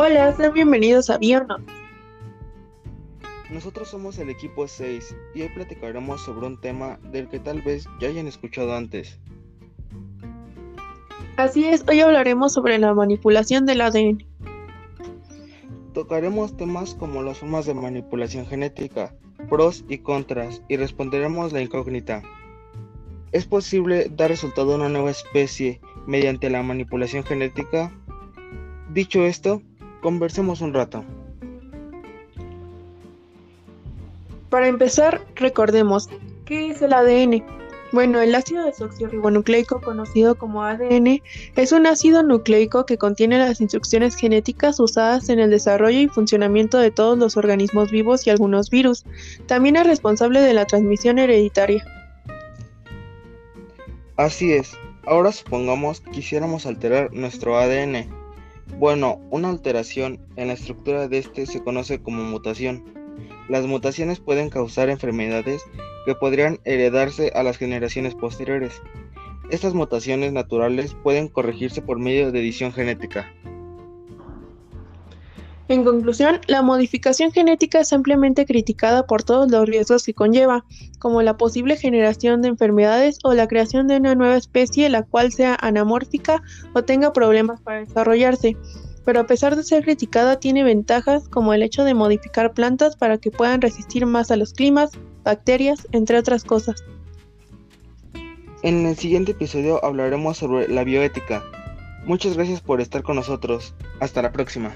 Hola, sean bienvenidos a Biono. Nosotros somos el equipo 6 y hoy platicaremos sobre un tema del que tal vez ya hayan escuchado antes. Así es, hoy hablaremos sobre la manipulación del ADN. Tocaremos temas como las formas de manipulación genética, pros y contras, y responderemos la incógnita. ¿Es posible dar resultado a una nueva especie mediante la manipulación genética? Dicho esto, conversemos un rato. Para empezar, recordemos, ¿qué es el ADN? Bueno, el ácido desoxirribonucleico, conocido como ADN, es un ácido nucleico que contiene las instrucciones genéticas usadas en el desarrollo y funcionamiento de todos los organismos vivos y algunos virus. También es responsable de la transmisión hereditaria. Así es. Ahora supongamos que quisiéramos alterar nuestro ADN. Bueno, una alteración en la estructura de este se conoce como mutación. Las mutaciones pueden causar enfermedades que podrían heredarse a las generaciones posteriores. Estas mutaciones naturales pueden corregirse por medio de edición genética. En conclusión, la modificación genética es ampliamente criticada por todos los riesgos que conlleva, como la posible generación de enfermedades o la creación de una nueva especie la cual sea anamórfica o tenga problemas para desarrollarse pero a pesar de ser criticada tiene ventajas como el hecho de modificar plantas para que puedan resistir más a los climas, bacterias, entre otras cosas. En el siguiente episodio hablaremos sobre la bioética. Muchas gracias por estar con nosotros. Hasta la próxima.